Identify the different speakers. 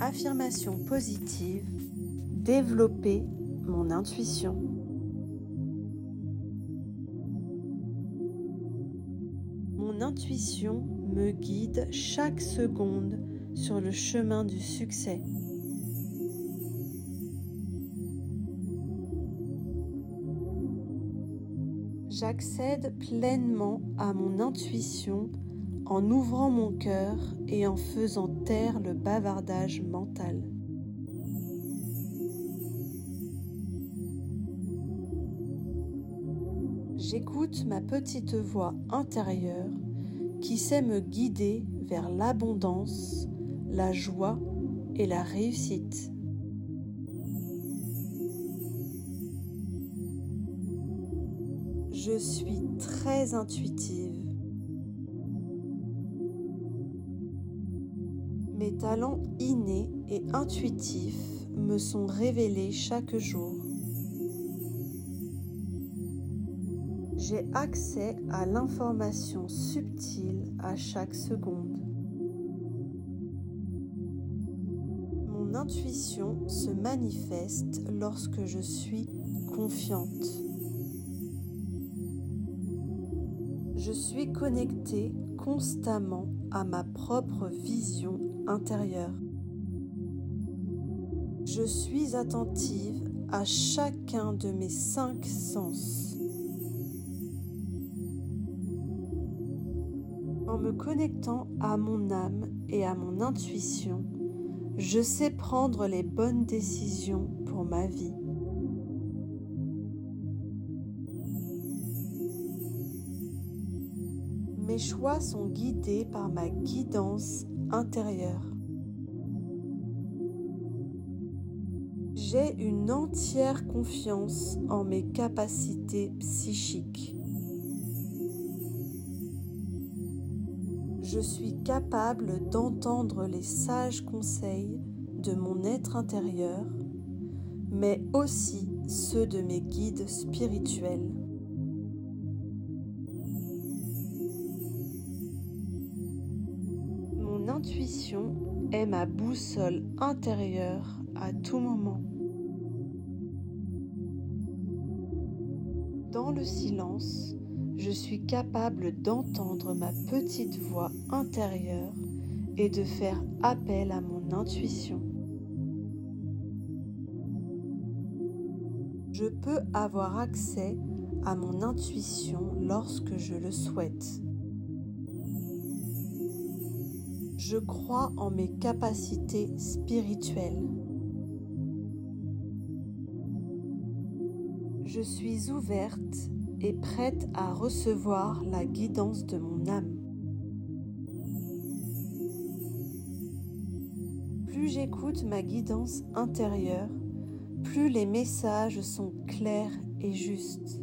Speaker 1: Affirmation positive, développer mon intuition. Mon intuition me guide chaque seconde sur le chemin du succès. J'accède pleinement à mon intuition en ouvrant mon cœur et en faisant taire le bavardage mental. J'écoute ma petite voix intérieure qui sait me guider vers l'abondance, la joie et la réussite. Je suis très intuitive Mes talents innés et intuitifs me sont révélés chaque jour. J'ai accès à l'information subtile à chaque seconde. Mon intuition se manifeste lorsque je suis confiante. Je suis connectée constamment à ma propre vision intérieure. Je suis attentive à chacun de mes cinq sens. En me connectant à mon âme et à mon intuition, je sais prendre les bonnes décisions pour ma vie. Mes choix sont guidés par ma guidance intérieure. J'ai une entière confiance en mes capacités psychiques. Je suis capable d'entendre les sages conseils de mon être intérieur, mais aussi ceux de mes guides spirituels. Intuition est ma boussole intérieure à tout moment. Dans le silence, je suis capable d'entendre ma petite voix intérieure et de faire appel à mon intuition. Je peux avoir accès à mon intuition lorsque je le souhaite. Je crois en mes capacités spirituelles. Je suis ouverte et prête à recevoir la guidance de mon âme. Plus j'écoute ma guidance intérieure, plus les messages sont clairs et justes.